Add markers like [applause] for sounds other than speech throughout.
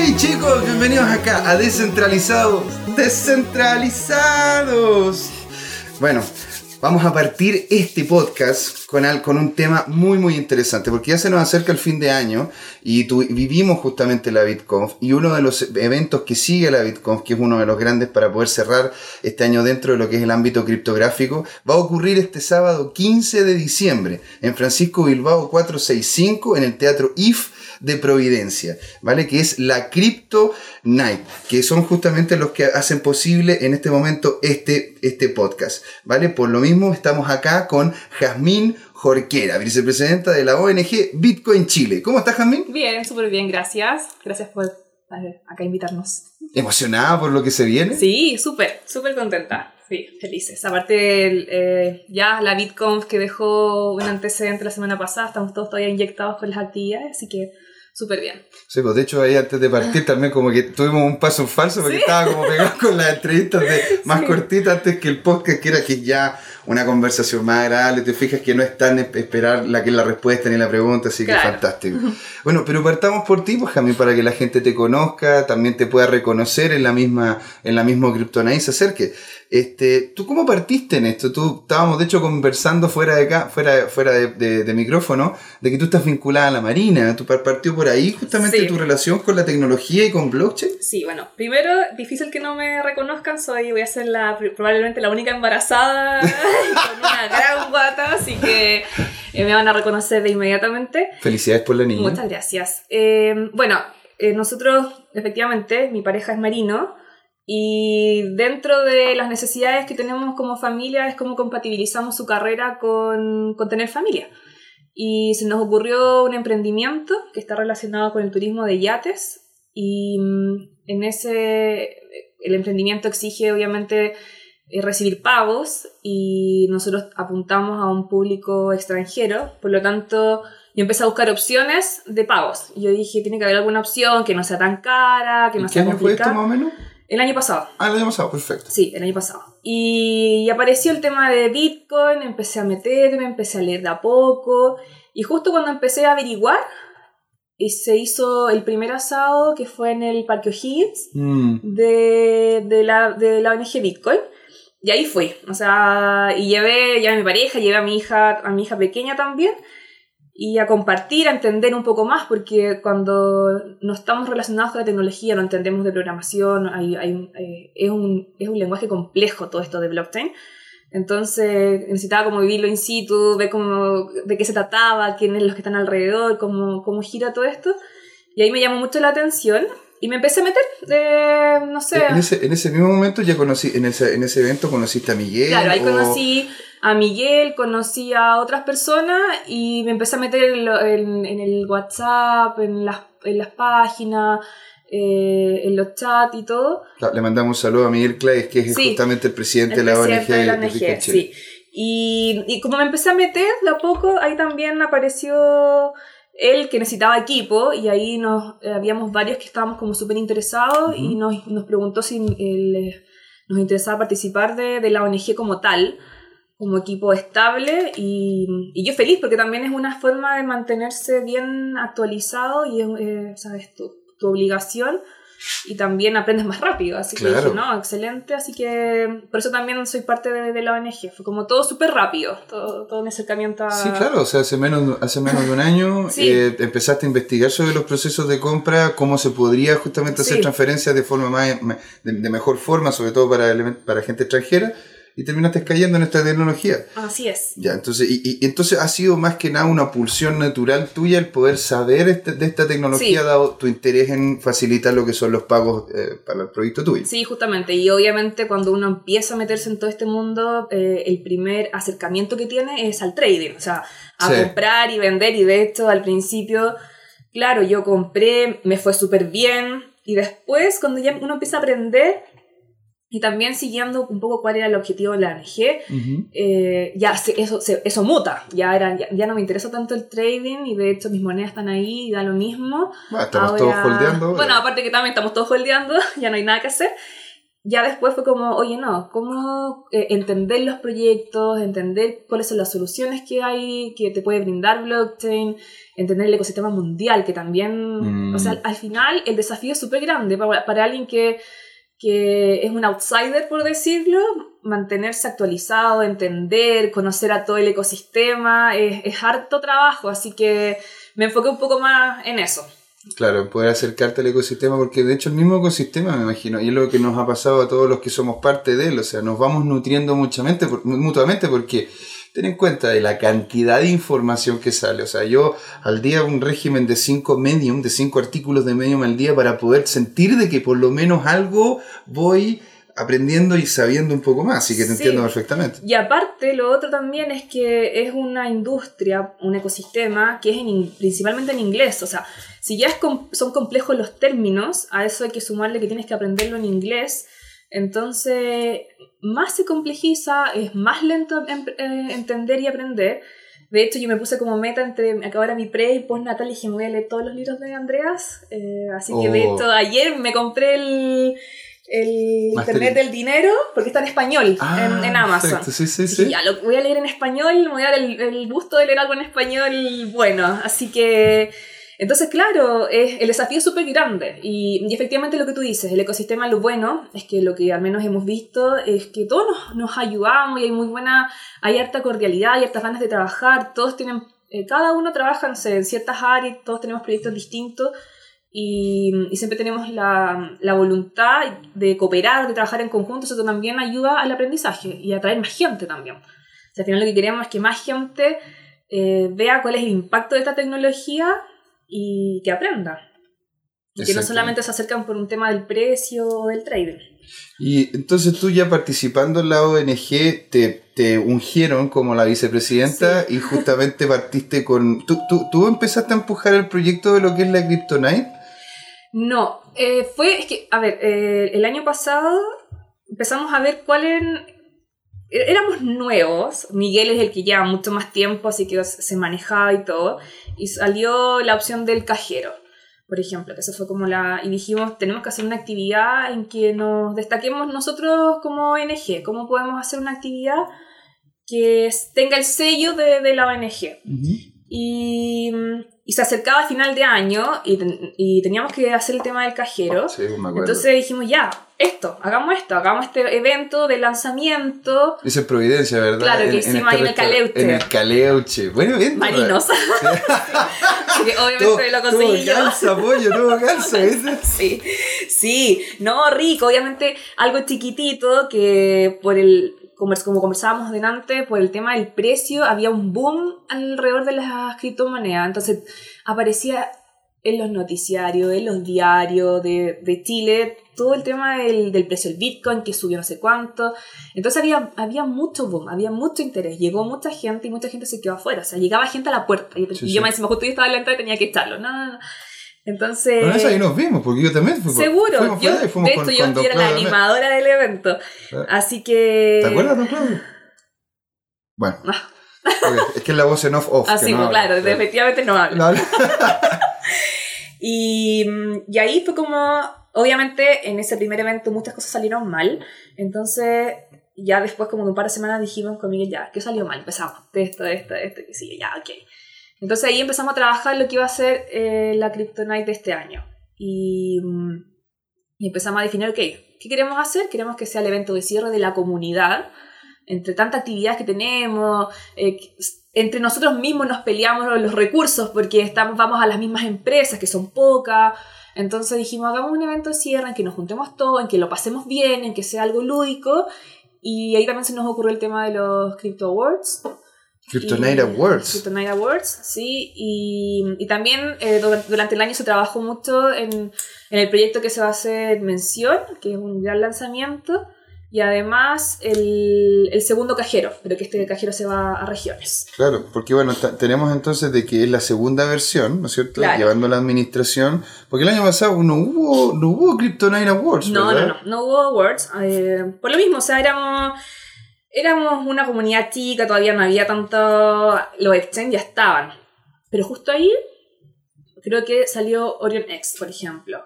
Hey chicos, bienvenidos acá a Descentralizados. Descentralizados. Bueno, vamos a partir este podcast con, al- con un tema muy muy interesante porque ya se nos acerca el fin de año y vivimos justamente la BitConf y uno de los eventos que sigue la BitConf, que es uno de los grandes para poder cerrar este año dentro de lo que es el ámbito criptográfico, va a ocurrir este sábado 15 de diciembre en Francisco Bilbao 465 en el Teatro IF de Providencia, ¿vale? Que es la Crypto Night, que son justamente los que hacen posible en este momento este, este podcast, ¿vale? Por lo mismo estamos acá con Jazmín Jorquera, vicepresidenta de la ONG Bitcoin Chile. ¿Cómo estás, Jazmín? Bien, súper bien, gracias. Gracias por acá invitarnos. ¿Emocionada por lo que se viene? Sí, súper, súper contenta. Sí, felices. Aparte, eh, ya la BitConf que dejó un antecedente la semana pasada, estamos todos todavía inyectados con las actividades, así que súper bien. Sí, pues de hecho ahí antes de partir [laughs] también como que tuvimos un paso en falso porque Sí. estaba como pegado con las entrevistas de [laughs] más Sí. cortitas antes que el podcast que era que ya una conversación más agradable, te fijas que no es tan esp- esperar la que es la respuesta ni la pregunta, así que fantástico. [laughs] Bueno, pero partamos por ti, pues Jamie, para que la gente te conozca, también te pueda reconocer en la misma, en la misma Kryptonite se acerque. Este, ¿tú cómo partiste en esto? Tú estábamos de hecho conversando fuera de acá, fuera, fuera de, de- de micrófono, de que tú estás vinculada a la marina, tú par- partió por ahí justamente Sí. tu relación con la tecnología y con blockchain. Sí, bueno, primero, difícil que no me reconozcan, soy, voy a ser la, probablemente la única embarazada con una gran guata, así que eh, me van a reconocer de inmediatamente. Felicidades por la niña. Muchas gracias. Eh, bueno, eh, nosotros, efectivamente, mi pareja es marino y dentro de las necesidades que tenemos como familia es cómo compatibilizamos su carrera con, con tener familia. Y se nos ocurrió un emprendimiento que está relacionado con el turismo de yates y mm, en ese, el emprendimiento exige obviamente recibir pagos y nosotros apuntamos a un público extranjero, por lo tanto yo empecé a buscar opciones de pagos. Y yo dije, tiene que haber alguna opción que no sea tan cara, que no ¿En ¿Qué sea año fue esto más o menos? El año pasado. Ah, el año pasado, perfecto. Sí, el año pasado. Y, y apareció el tema de Bitcoin, empecé a meterme, empecé a leer de a poco. Y justo cuando empecé a averiguar, y se hizo el primer asado que fue en el Parque O'Higgins Mm. de, de, la, de la ONG Bitcoin. Y ahí fui. O sea, y llevé ya a mi pareja, llevé a mi hija, a mi hija pequeña también. Y a compartir, a entender un poco más, porque cuando no estamos relacionados con la tecnología, no entendemos de programación, hay, hay un- eh, es, un, es un lenguaje complejo todo esto de blockchain. Entonces necesitaba como vivirlo in situ, ver cómo, de qué se trataba, quiénes los que están alrededor, cómo, cómo gira todo esto. Y ahí me llamó mucho la atención y me empecé a meter, eh, no sé, En ese, en ese mismo momento ya conocí, en ese, en ese evento conociste a Miguel. Claro, ahí o- conocí a Miguel, conocí a otras personas y me empecé a meter en, lo- en- en el WhatsApp, en las, en las páginas, eh, en los chats y todo. Le mandamos un saludo a Miguel Claes, que es Sí, justamente el presidente El de la ONG. de la ONG, sí. Y, y como me empecé a meter de a poco, ahí también apareció él que necesitaba equipo y ahí nos eh, habíamos varios que estábamos como súper interesados y nos, nos preguntó si eh, nos interesaba participar de, de la ONG como tal, como equipo estable y, y yo feliz porque también es una forma de mantenerse bien actualizado y es, eh, sabes, tu, tu obligación y también aprendes más rápido, así que dije, no, excelente, así que por eso también soy parte de, de la ONG, fue como todo súper rápido, todo, todo mi acercamiento a... Sí, claro, o sea, hace menos, hace menos de un año [laughs] Sí. eh, empezaste a investigar sobre los procesos de compra, cómo se podría justamente hacer Sí. transferencias de forma más, de, de mejor forma, sobre todo para, para gente extranjera, y terminaste cayendo en esta tecnología. Así es. Ya, entonces, y, y- entonces ha sido más que nada una pulsión natural tuya el poder saber este- de esta tecnología, Sí. dado tu interés en facilitar lo que son los pagos eh, para el proyecto tuyo. Sí, justamente. Y obviamente cuando uno empieza a meterse en todo este mundo, eh, el primer acercamiento que tiene es al trading, o sea, a Sí. comprar y vender. Y de hecho, al principio, claro, yo compré, me fue súper bien. Y después, cuando ya uno empieza a aprender y también siguiendo un poco cuál era el objetivo de la ONG, Ujú. eh, ya se- eso, se- eso muta. Ya, era, ya, ya no me interesa tanto el trading y de hecho mis monedas están ahí y da lo mismo. Ah, estamos Ahora- todos holdeando. Bueno, aparte que también estamos todos holdeando, [laughs] ya no hay nada que hacer. ya después fue como, oye, no, ¿cómo eh, entender los proyectos, entender cuáles son las soluciones que hay, que te puede brindar blockchain, entender el ecosistema mundial, que también, Mm. o sea, al final el desafío es súper grande para, para alguien que, que es un outsider, por decirlo, mantenerse actualizado, entender, conocer a todo el ecosistema, es, es harto trabajo, así que me enfoqué un poco más en eso. Claro, poder acercarte al ecosistema, porque de hecho el mismo ecosistema, me imagino, y es lo que nos ha pasado a todos los que somos parte de él, o sea, nos vamos nutriendo mutuamente, por- mutuamente porque ten en cuenta de la cantidad de información que sale, o sea, yo al día un régimen de cinco medium, de cinco artículos de medium al día para poder sentir de que por lo menos algo voy aprendiendo y sabiendo un poco más, así que te Sí. entiendo perfectamente. Y aparte, lo otro también es que es una industria, un ecosistema que es en in- principalmente en inglés. O sea, si ya es com- son complejos los términos, a eso hay que sumarle que tienes que aprenderlo en inglés. Entonces, más se complejiza, es más lento em- eh, entender y aprender. De hecho, yo me puse como meta entre acabar mi pre y postnatal y dije, me voy a leer todos los libros de Andreas. Eh, así que, de Oh. hecho, ayer me compré el, el Internet del Dinero porque está en español en, en Amazon. Ah, sí, sí, sí. ya, lo voy a leer en español, me voy a dar el, el gusto de leer algo en español bueno. Así que, entonces, claro, es, el desafío es súper grande. Y, y efectivamente lo que tú dices, el ecosistema, lo bueno es que lo que al menos hemos visto es que todos nos, nos ayudamos y hay muy buena, hay harta cordialidad, hay hartas ganas de trabajar, todos tienen, eh, cada uno trabaja en ciertas áreas, todos tenemos proyectos distintos. Y, y siempre tenemos la, la voluntad de cooperar, de trabajar en conjunto, eso también ayuda al aprendizaje y a atraer más gente también. O sea, al final lo que queremos es que más gente eh, vea cuál es el impacto de esta tecnología y que aprenda. Y que no solamente se acercan por un tema del precio o del trading. Y entonces tú ya participando en la ONG te, te ungieron como la vicepresidenta y justamente partiste con... ¿tú, tú, tú empezaste a empujar el proyecto de lo que es la Kryptonite? No, eh, fue, es que, a ver, eh, el año pasado empezamos a ver cuáles... Éramos nuevos, Miguel es el que lleva mucho más tiempo, así que se manejaba y todo, y salió la opción del cajero, por ejemplo, que eso fue como la... Y dijimos, tenemos que hacer una actividad en que nos destaquemos nosotros como ONG, ¿cómo podemos hacer una actividad que tenga el sello de, de la ONG? Y, y se acercaba al final de año y, y teníamos que hacer el tema del cajero. Sí, me acuerdo. Entonces dijimos, ya, esto, hagamos esto, hagamos este evento de lanzamiento. Esa es Providencia, ¿verdad? Claro, que hicimos ahí en el Caleuche. En el Caleuche. Bueno, bien. Marinos. Así [laughs] que obviamente Todo, lo todo conseguí yo. calza, pollo, todo calza, [laughs] ¿viste? Sí, sí, no, rico, obviamente algo chiquitito que por el, como conversábamos delante, por el tema del precio había un boom alrededor de las criptomonedas, entonces aparecía en los noticiarios, en los diarios de, de Chile, todo el tema del, del precio del Bitcoin que subió no sé cuánto, entonces había, había mucho boom, había mucho interés, llegó mucha gente y mucha gente se quedó afuera, o sea, llegaba gente a la puerta y, Sí, y sí. yo me decía, justo yo estaba en la entrada y tenía que echarlo, no, no, no. Entonces... Bueno, eso ahí nos vimos, porque yo también fui Seguro, fuimos yo, fuimos de con- hecho yo con era la animadora del evento. Ah. Así que... ¿Te acuerdas, don Claudio? [laughs] Bueno, ok, es que es la voz en off off. que Así, no pues, habla, claro, efectivamente no hablo. No habla. [laughs] Y, y ahí fue como, obviamente en ese primer evento muchas cosas salieron mal, entonces ya después como de un par de semanas dijimos con Miguel, ya, ¿qué salió mal? Empezamos, esto, esto, esto, que sí, ya, ok. Entonces ahí empezamos a trabajar lo que iba a ser eh, la Kryptonite de este año. Y, mm, y empezamos a definir, ok, ¿qué queremos hacer? Queremos que sea el evento de cierre de la comunidad, entre tantas actividades que tenemos, eh, entre nosotros mismos nos peleamos los recursos porque estamos, vamos a las mismas empresas que son pocas. Entonces dijimos, hagamos un evento de cierre en que nos juntemos todos, en que lo pasemos bien, en que sea algo lúdico. Y ahí también se nos ocurrió el tema de los Crypto Awards. Kryptonite Awards. Kryptonite Awards, sí. Y, y también eh, du- durante el año se trabajó mucho en, en el proyecto que se va a hacer mención, que es un gran lanzamiento. Y además el, el segundo cajero, pero que este cajero se va a regiones. Claro, porque bueno, tenemos entonces de que es la segunda versión, ¿no es cierto? Claro. Llevando la administración. Porque el año pasado no hubo, no hubo Kryptonite Awards, No, no, ¿verdad? no, no hubo awards. eh, por lo mismo, o sea, éramos, éramos una comunidad chica, todavía no había tanto. Los exchange ya estaban. Pero justo ahí, creo que salió Orion X, por ejemplo.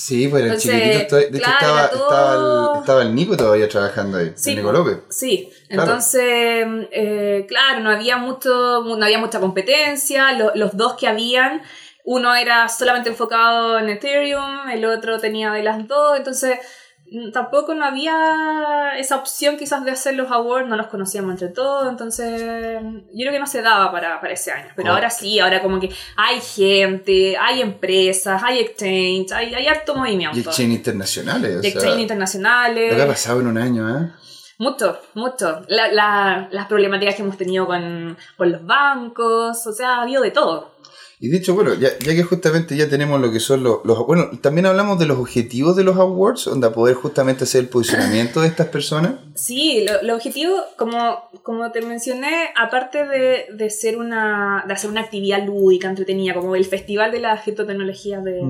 Sí, pues era chiquitito. De hecho, claro, estaba, todo- estaba, el, estaba el Nico todavía trabajando ahí. Sí, el Nico. López. Sí, Claro. entonces, eh, claro, no había mucho, no había mucha competencia, lo- los dos que habían, uno era solamente enfocado en Ethereum, el otro tenía de las dos, entonces tampoco no había esa opción quizás de hacer los awards, no los conocíamos entre todos, entonces yo creo que no se daba para, para ese año, pero ahora sí, ahora como que hay gente, hay empresas, hay exchange, hay, hay harto movimiento. Y exchange internacionales. de sea, exchange internacionales. Lo que ha pasado en un año, ¿eh? Mucho, mucho. La- la- las problemáticas que hemos tenido con, con los bancos, o sea, ha habido de todo. Y de hecho, bueno, ya, ya que justamente ya tenemos lo que son los, los- Bueno, también hablamos de los objetivos de los awards, donde poder justamente hacer el posicionamiento de estas personas. Sí, lo, lo objetivo, como, como te mencioné, aparte de, de ser una, de hacer una actividad lúdica, entretenida, como el Festival de las Criptotecnologías de,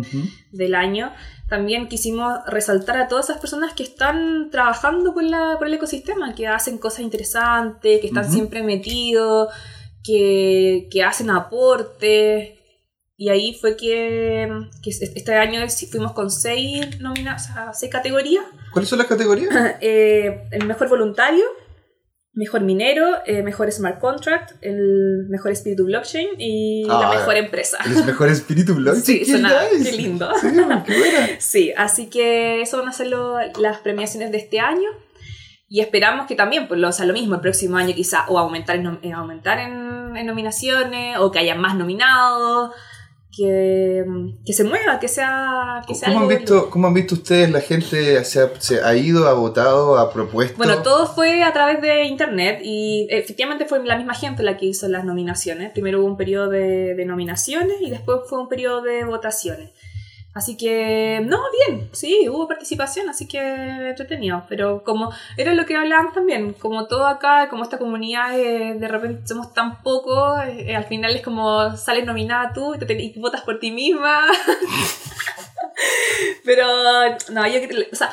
del año, también quisimos resaltar a todas esas personas que están trabajando por, la, por el ecosistema, que hacen cosas interesantes, que están siempre metidos, que, que hacen aportes. Y ahí fue que, que este año fuimos con seis, nomina- o sea, seis categorías. ¿Cuáles son las categorías? Eh, el mejor voluntario, mejor minero, eh, mejor smart contract, el mejor espíritu blockchain y la Ah, mejor empresa. El mejor espíritu [laughs] blockchain. Sí, ¡Qué suena- nice! qué lindo. Sí, qué buena. [laughs] Sí, así que eso van a ser lo- las premiaciones de este año. Y esperamos que también, pues, lo, o sea, lo mismo, el próximo año quizá, o aumentar en, eh, aumentar en, en nominaciones, o que haya más nominados, que, que se mueva, que sea, que sea ¿Cómo han, algo visto, ¿Cómo han visto ustedes la gente se ha, se ha ido, ha votado, ha propuesto? Bueno, todo fue a través de internet y efectivamente fue la misma gente la que hizo las nominaciones. Primero hubo un periodo de, de nominaciones y después fue un periodo de votaciones. Así que, no, bien, sí, hubo participación, así que entretenido. Pero como era lo que hablábamos también, como todo acá, como esta comunidad, de repente somos tan pocos, eh, al final es como sales nominada tú y, te, y votas por ti misma. [laughs] Pero, no, yo creo, o sea,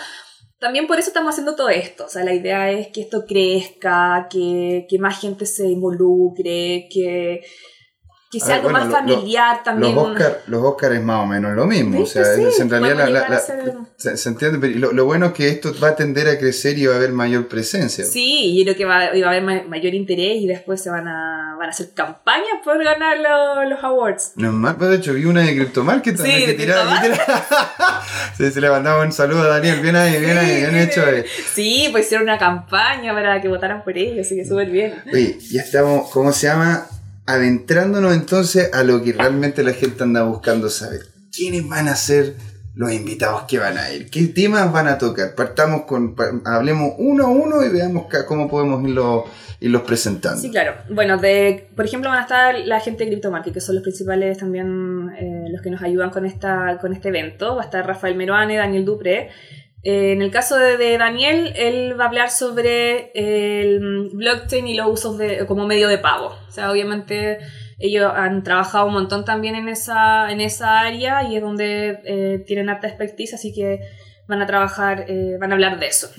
también por eso estamos haciendo todo esto. O sea, la idea es que esto crezca, que, que más gente se involucre, que, que sea ver, algo bueno, más lo- lo- familiar también. Los Oscar, los Oscar es más o menos lo mismo. O sea, Sí, en realidad la- la- a ser- se, se entiende, pero lo, lo bueno es que esto va a tender a crecer y va a haber mayor presencia. Sí, yo creo que va, va a haber ma- mayor interés y después se van a, van a hacer campañas por ganar lo- los awards. No es mal, pero de hecho vi una de CryptoMarket Sí, que tiraba- [laughs] sí, se le mandaba un saludo a Daniel, bien ahí, bien ahí, bien hecho. eh. Sí, pues hicieron una campaña para que votaran por ellos, así que súper bien. Oye, ya estamos, ¿cómo se llama? Adentrándonos entonces a lo que realmente la gente anda buscando saber. ¿Quiénes van a ser los invitados que van a ir? ¿Qué temas van a tocar? Partamos con, hablemos uno a uno y veamos cómo podemos irlo, irlos presentando. Sí, claro. Bueno, de, por ejemplo, van a estar la gente de CryptoMarket, que son los principales también eh, los que nos ayudan con, esta, con este evento. Va a estar Rafael Meruane, Daniel Dupré. Eh, en el caso de, de Daniel, él va a hablar sobre el blockchain y los usos de, como medio de pago. O sea, obviamente ellos han trabajado un montón también en esa, en esa área y es donde eh, tienen alta expertise, así que van a trabajar, eh, van a hablar de eso.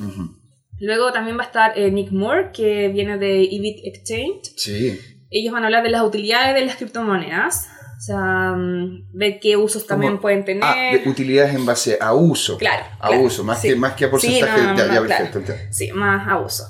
Luego también va a estar eh, Nick Moore, que viene de EBIT Exchange. Sí. Ellos van a hablar de las utilidades de las criptomonedas. O sea, mm, ver qué usos también Como- pueden tener. Ah, de utilidades en base a uso. Claro, A claro, uso, más, sí. que, más que a porcentaje. Sí, no, no, ya, no, ya, claro. perfecto. ya. Sí, más a uso.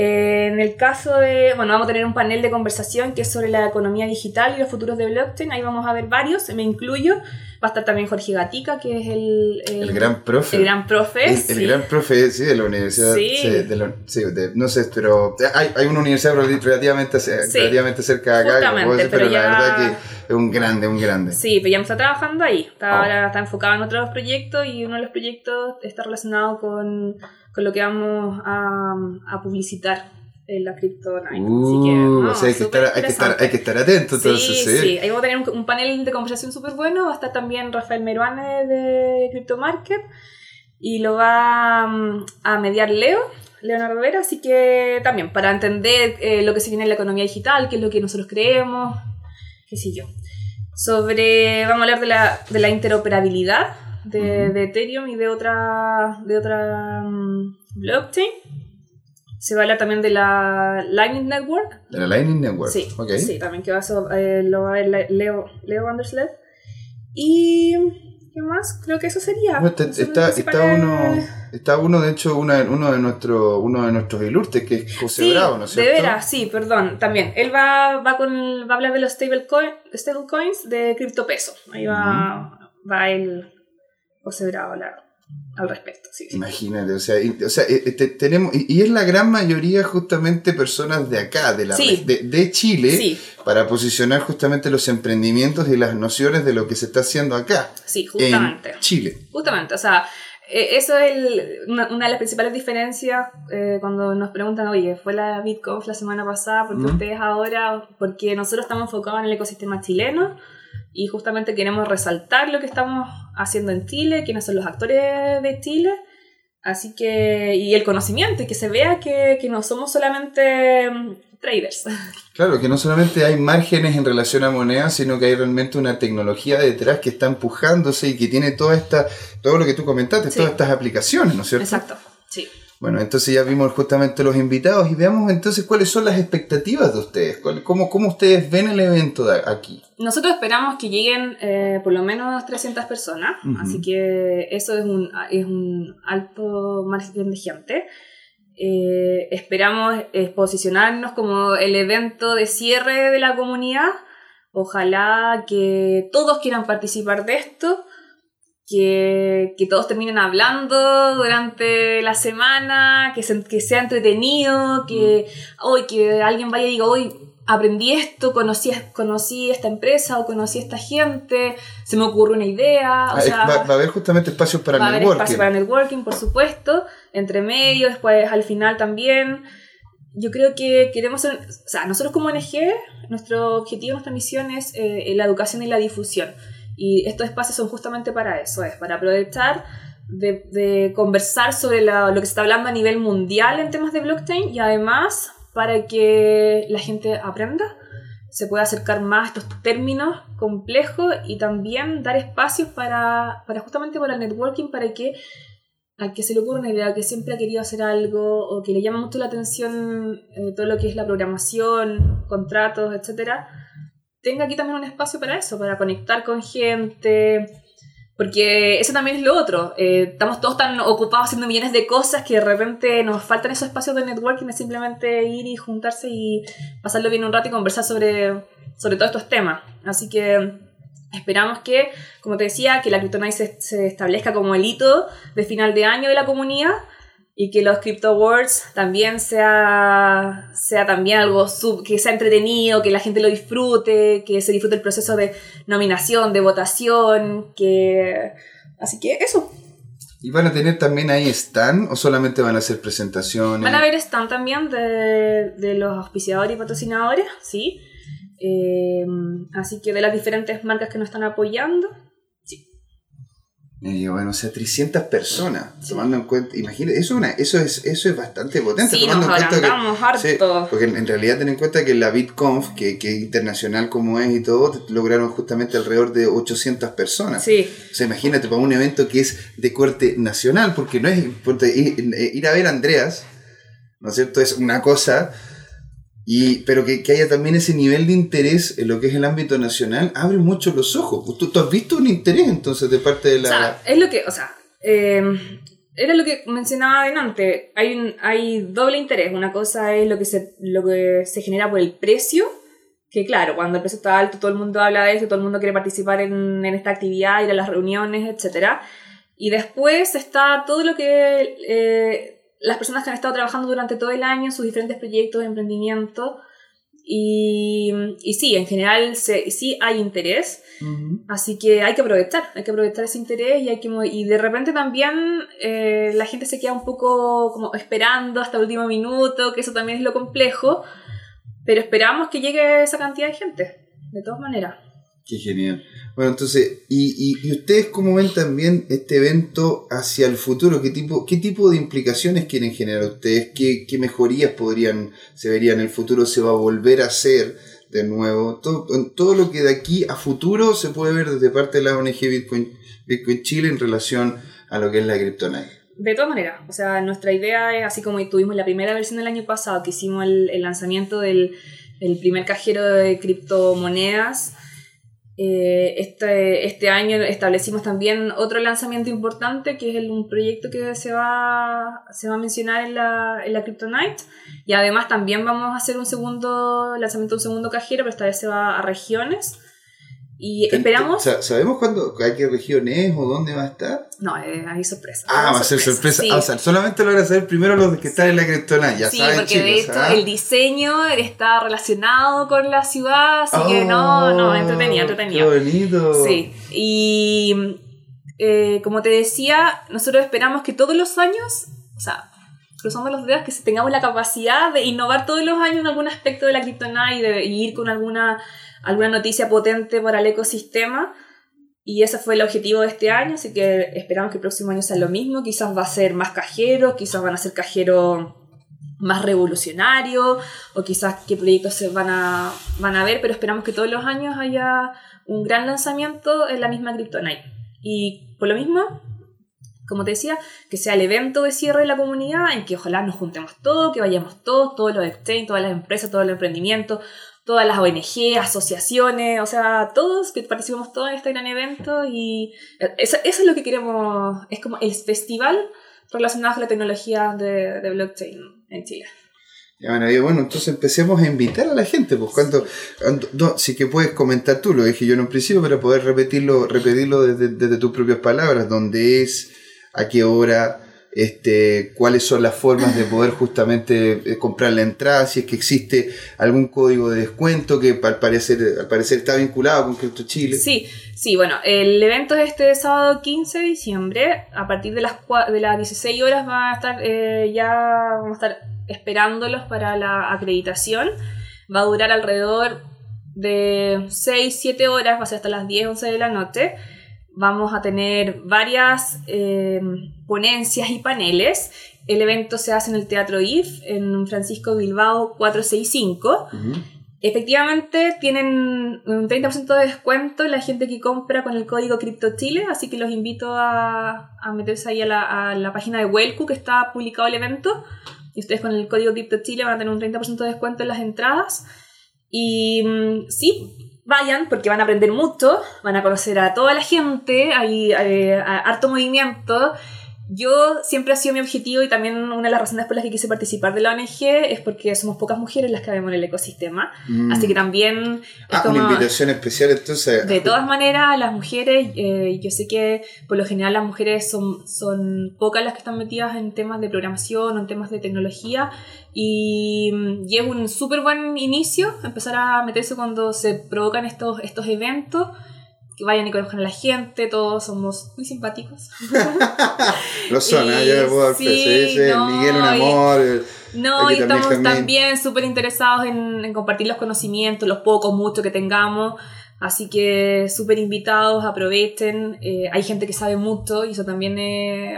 Eh, en el caso de, bueno, vamos a tener un panel de conversación que es sobre la economía digital y los futuros de blockchain. Ahí vamos a ver varios, me incluyo. Va a estar también Jorge Gatica, que es el, El gran profe. el gran profe. El, el sí. gran profe, sí, de la universidad. Sí. Sí, de la- sí, de- no sé, pero hay, hay una universidad relativamente, relativamente cerca de acá, decir, pero, pero la ya- verdad que es un grande, un grande. Sí, pero ya no está trabajando ahí. Está, Oh. Ahora está enfocado en otros proyectos y uno de los proyectos está relacionado con, con lo que vamos a, a publicitar en la Crypto Night. Así que, Uh, no, o sea, hay que, estar, hay, que estar, hay que estar atento, entonces, sí, sí. sí, ahí vamos a tener un, un panel de conversación súper bueno. Va a estar también Rafael Meruane de Crypto Market y lo va mm, a mediar Leo, Leonardo Vera. Así que también para entender eh, lo que se viene en la economía digital, qué es lo que nosotros creemos, qué sé yo. Sobre, vamos a hablar de la, de la interoperabilidad de, de Ethereum y de otra, de otra mm, blockchain. Se va a hablar también de la Lightning Network. De la Lightning Network. Sí, también que va a, eh, lo va a ver Le- Leo, Leo Vanderslev. Y ¿Qué más? Creo que eso sería. Está, está, uno, está uno, de hecho, una- uno de nuestros uno de nuestros ilustres, que es José Sí, Bravo, ¿no es de cierto? veras, sí, perdón. También, él va, va, con, va a hablar de los stablecoin- stablecoins de criptopeso. Ahí va, va el José Bravo a hablar al respecto. Sí, sí. Imagínate, o sea, y- o sea, eh, te- tenemos, y, y es la gran mayoría justamente personas de acá, de, la, Sí. de, de Chile, para posicionar justamente los emprendimientos y las nociones de lo que se está haciendo acá, sí, justamente. en Chile. Justamente, o sea, eh, eso es el- una, una de las principales diferencias eh, cuando nos preguntan, oye, fue la BitConf la semana pasada, ¿por qué Ujú. ustedes ahora? Porque nosotros estamos enfocados en el ecosistema chileno y justamente queremos resaltar lo que estamos haciendo en Chile, quiénes son los actores de Chile. Así que, y el conocimiento, y que se vea que, que no somos solamente mm, traders. [laughs] Claro, que no solamente hay márgenes en relación a monedas, sino que hay realmente una tecnología detrás que está empujándose y que tiene toda esta, todo lo que tú comentaste, Sí. todas estas aplicaciones, ¿no es cierto? Exacto, sí. Bueno, entonces ya vimos justamente los invitados y veamos entonces cuáles son las expectativas de ustedes, cómo, cómo ustedes ven el evento de aquí. Nosotros esperamos que lleguen eh, por lo menos 300 personas, Ujú. así que eso es un, es un alto margen de gente. Eh, esperamos eh, posicionarnos como el evento de cierre de la comunidad. Ojalá que todos quieran participar de esto, que, que todos terminen hablando durante la semana, que, se- que sea entretenido, que, hoy que alguien vaya y diga, hoy aprendí esto, conocí, conocí esta empresa o conocí esta gente, se me ocurrió una idea. O Ah, sea, va, va a haber justamente espacios para va a haber networking. espacio para networking, por supuesto, entre medio, después al final también. Yo creo que queremos ser, o sea, nosotros como ONG, nuestro objetivo, nuestra misión es eh, la educación y la difusión. Y estos espacios son justamente para eso, es para aprovechar de, de conversar sobre la- lo que se está hablando a nivel mundial en temas de blockchain y además para que la gente aprenda, se pueda acercar más a estos términos complejos y también dar espacios para, para justamente para el networking, para que al que se le ocurra una idea, que siempre ha querido hacer algo o que le llama mucho la atención eh, todo lo que es la programación, contratos, etcétera, tenga aquí también un espacio para eso, para conectar con gente, porque eso también es lo otro. eh, estamos todos tan ocupados haciendo millones de cosas que de repente nos faltan esos espacios de networking de simplemente ir y juntarse y pasarlo bien un rato y conversar sobre, sobre todos estos temas. Así que esperamos que, como te decía, que la Kryptonite se, se establezca como el hito de final de año de la comunidad y que los Crypto Awards también sea, sea también algo sub- que sea entretenido, que la gente lo disfrute, que se disfrute el proceso de nominación, de votación, que... Así que eso. ¿Y van a tener también ahí stand o solamente van a hacer presentaciones? Van a haber stand también de, de los auspiciadores y patrocinadores, ¿sí? Eh, así que de las diferentes marcas que nos están apoyando. Eh, bueno, o sea, 300 personas, Sí. tomando en cuenta, imagínate, eso, es una, eso, es, eso es bastante potente, Sí, tomando nos en cuenta que... Sí, porque en, en realidad ten en cuenta que la BitConf, que, que es internacional como es y todo, lograron justamente alrededor de 800 personas. Sí, O sea, imagínate para un evento que es de corte nacional, porque no es porque ir, ir a ver a Andreas, ¿no es cierto? Es una cosa, y, pero que, que haya también ese nivel de interés en lo que es el ámbito nacional, abre mucho los ojos. ¿Tú, tú has visto un interés entonces de parte de la... O sea, es lo que, o sea, eh, era lo que mencionaba adelante. Hay, un, hay doble interés. Una cosa es lo que, se, lo que se genera por el precio, que claro, cuando el precio está alto, todo el mundo habla de eso, todo el mundo quiere participar en, en esta actividad, ir a las reuniones, etc. Y después está todo lo que eh, las personas que han estado trabajando durante todo el año, sus diferentes proyectos de emprendimiento. Y, y sí, en general se, sí hay interés. Así que hay que aprovechar, hay que aprovechar ese interés y hay que y de repente también eh, la gente se queda un poco como esperando hasta el último minuto, que eso también es lo complejo, pero esperamos que llegue esa cantidad de gente, de todas maneras. Qué genial. Bueno, entonces, ¿y, y, y ustedes cómo ven también este evento hacia el futuro? ¿Qué tipo, qué tipo de implicaciones quieren generar ustedes? ¿Qué, qué mejorías podrían, se verían en el futuro? ¿Se va a volver a hacer de nuevo? Todo, todo lo que de aquí a futuro se puede ver desde parte de la ONG Bitcoin, Chile en relación a lo que es la Kryptonite. De todas maneras, o sea, nuestra idea es, así como tuvimos la primera versión del año pasado, que hicimos el, el lanzamiento del el primer cajero de criptomonedas, Eh, este, este año establecimos también otro lanzamiento importante, que es el, un proyecto que se va, se va a mencionar en la, en la Kryptonite. Y además también vamos a hacer un segundo lanzamiento, un segundo cajero, pero esta vez se va a regiones. Y esperamos. ¿Sabemos cuándo, a qué región es o dónde va a estar? No, eh, hay sorpresa. Ah, va a ser sorpresa. Ah, o sea, solamente lo van a saber primero los que están en la Criptona. Ya sí, saben, porque de hecho ¿ah? el diseño está relacionado con la ciudad, así que no, no, oh, entretenido, entretenido. Qué bonito. Sí. Y eh, como te decía, nosotros esperamos que todos los años, o sea, cruzando los dedos, que tengamos la capacidad de innovar todos los años en algún aspecto de la criptonite y de ir con alguna alguna noticia potente para el ecosistema. Y ese fue el objetivo de este año, así que esperamos que el próximo año sea lo mismo. Quizás va a ser más cajero, quizás van a ser cajero más revolucionario, o quizás qué proyectos se van a, van a ver, pero esperamos que todos los años haya un gran lanzamiento en la misma Kryptonite. Y por lo mismo, como te decía, que sea el evento de cierre de la comunidad, en que ojalá nos juntemos todos, que vayamos todos, todos los exchange, todas las empresas, todos los emprendimientos, todas las ONG, asociaciones, o sea, todos, que participemos todos en este gran evento y eso, es lo que queremos, es como el festival relacionado con la tecnología de, blockchain en Chile. Ya, bueno, bueno, entonces empecemos a invitar a la gente, pues cuando, sí que puedes comentar tú, lo dije yo en un principio, para poder repetirlo, repetirlo desde, desde tus propias palabras, dónde es, a qué hora, este, cuáles son las formas de poder justamente eh, comprar la entrada, si es que existe algún código de descuento que al parecer, al parecer está vinculado con Crypto Chile. Sí, sí, bueno, el evento es este sábado 15 de diciembre, a partir de las, de las 16 horas va a estar, eh, ya vamos a estar esperándolos para la acreditación, va a durar alrededor de 6-7 horas, va a ser hasta las 10, 11 de la noche vamos a tener varias eh, ponencias y paneles. El evento se hace en el Teatro IF, en Francisco Bilbao 465. Efectivamente, tienen un 30% de descuento la gente que compra con el código CryptoChile, así que los invito a, meterse ahí a la, página de Welcu que está publicado el evento. Y ustedes con el código CryptoChile van a tener un 30% de descuento en las entradas. Y mm, sí, vayan porque van a aprender mucho, van a conocer a toda la gente, hay, eh, harto movimiento yo siempre ha sido mi objetivo y también una de las razones por las que quise participar de la ONG es porque somos pocas mujeres las que vemos en el ecosistema. Mm. Así que también... Ah, una invitación especial entonces. De todas maneras, las mujeres, eh, yo sé que por lo general las mujeres son, son pocas las que están metidas en temas de programación o en temas de tecnología y, y es un súper buen inicio empezar a meterse cuando se provocan estos, estos eventos que vayan y conozcan a la gente, todos somos muy simpáticos. [laughs] Lo son, ¿eh? yo puedo sí, Miguel un amor. no, y estamos también súper interesados en, en, compartir los conocimientos, los pocos, muchos que tengamos. Así que súper invitados, aprovechen. Eh, hay gente que sabe mucho y eso también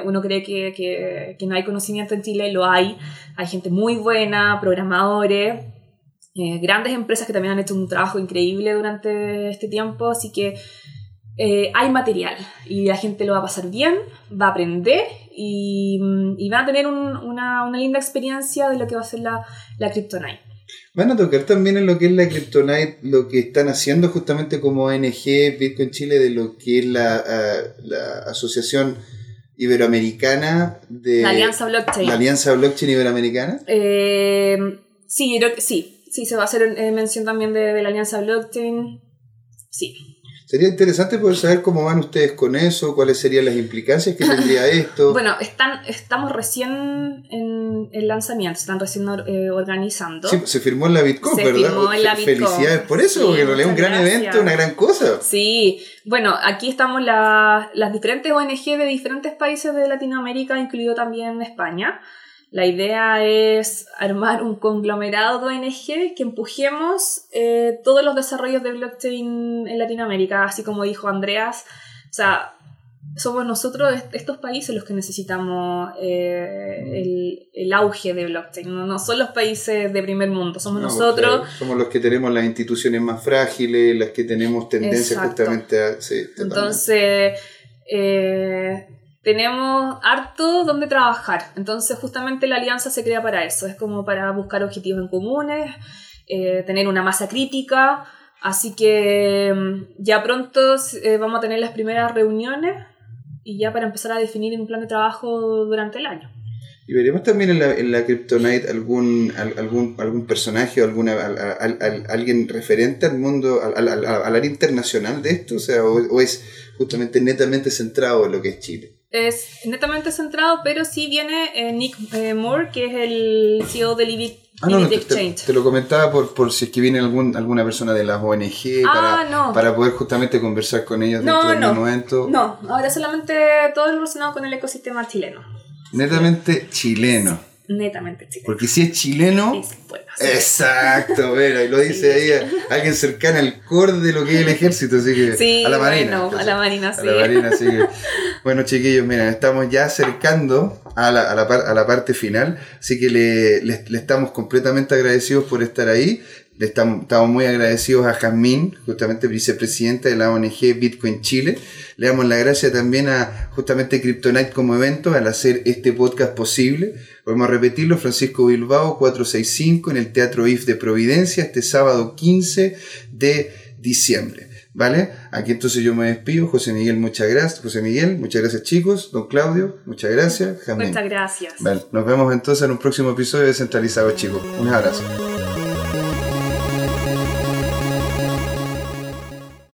uno cree que, que, que, no hay conocimiento en Chile, lo hay. Hay gente muy buena, programadores, eh, grandes empresas que también han hecho un trabajo increíble durante este tiempo. Así que eh, hay material y la gente lo va a pasar bien, va a aprender y, y va a tener una, una, linda experiencia de lo que va a ser la, la Kryptonite. Van a tocar también en lo que es la Kryptonite, lo que están haciendo justamente como ONG Bitcoin Chile, de lo que es la, la Asociación Iberoamericana de... La Alianza Blockchain. La Alianza Blockchain Iberoamericana. Eh, sí, sí, sí, se va a hacer eh, mención también de, de la Alianza Blockchain. Sí. Sería interesante poder saber cómo van ustedes con eso, cuáles serían las implicancias que tendría [laughs] esto. Bueno, están, estamos recién en el lanzamiento, están recién eh, organizando. Sí, se firmó en la Bitcoin, ¿verdad? Firmó en la Felicidades por eso, porque en realidad es un gran evento, una gran cosa. Sí, bueno, aquí estamos las diferentes ONG de diferentes países de Latinoamérica, incluido también España. La idea es armar un conglomerado de ONG que empujemos eh, todos los desarrollos de blockchain en Latinoamérica, así como dijo Andreas. O sea, somos nosotros, estos países, los que necesitamos eh, el, auge de blockchain. No, son los países de primer mundo, somos nosotros. somos los que tenemos las instituciones más frágiles, las que tenemos tendencia justamente a... Entonces, eh, tenemos harto donde trabajar. Entonces, justamente la alianza se crea para eso. Es como para buscar objetivos en comunes, eh, tener una masa crítica, Así que mm, ya pronto eh, vamos a tener las primeras reuniones y ya para empezar a definir un plan de trabajo durante el año. ¿Y veremos también en la, en la Kryptonite algún, algún, algún personaje o alguna, alguien referente al mundo, al, al, área internacional de esto? O, sea, o, es justamente netamente centrado en lo que es Chile? Es netamente centrado, pero sí viene eh, Nick eh, Moore, que es el CEO de Livit Ah, no, te, lo comentaba por, por si es que viene algún, alguna persona de las ONG ah, para, para poder justamente conversar con ellos dentro del momento. No, ahora solamente todo relacionado con el ecosistema chileno. Netamente chileno. Netamente chileno. Porque si es chileno. exacto, bueno, y lo dice ahí alguien cercano al core de lo que es el ejército, así que. a la marina. Bueno, a la marina, sí. A la marina, así que. Bueno, chiquillos, mira, estamos ya acercando a la, a la, a la parte final, así que le, le, le estamos completamente agradecidos por estar ahí. Estamos, muy agradecidos a Jazmín, justamente vicepresidenta de la ONG Bitcoin Chile. Le damos la gracia también a justamente Kryptonite como evento al hacer este podcast posible. Vamos a repetirlo, Francisco Bilbao 465 en el Teatro IF de Providencia este sábado 15 de diciembre. ¿Vale? Aquí entonces yo me despido. José Miguel, muchas gracias. José Miguel, muchas gracias chicos. Don Claudio, muchas gracias. Muchas gracias. nos vemos entonces en un próximo episodio de Centralizado chicos. Un abrazo.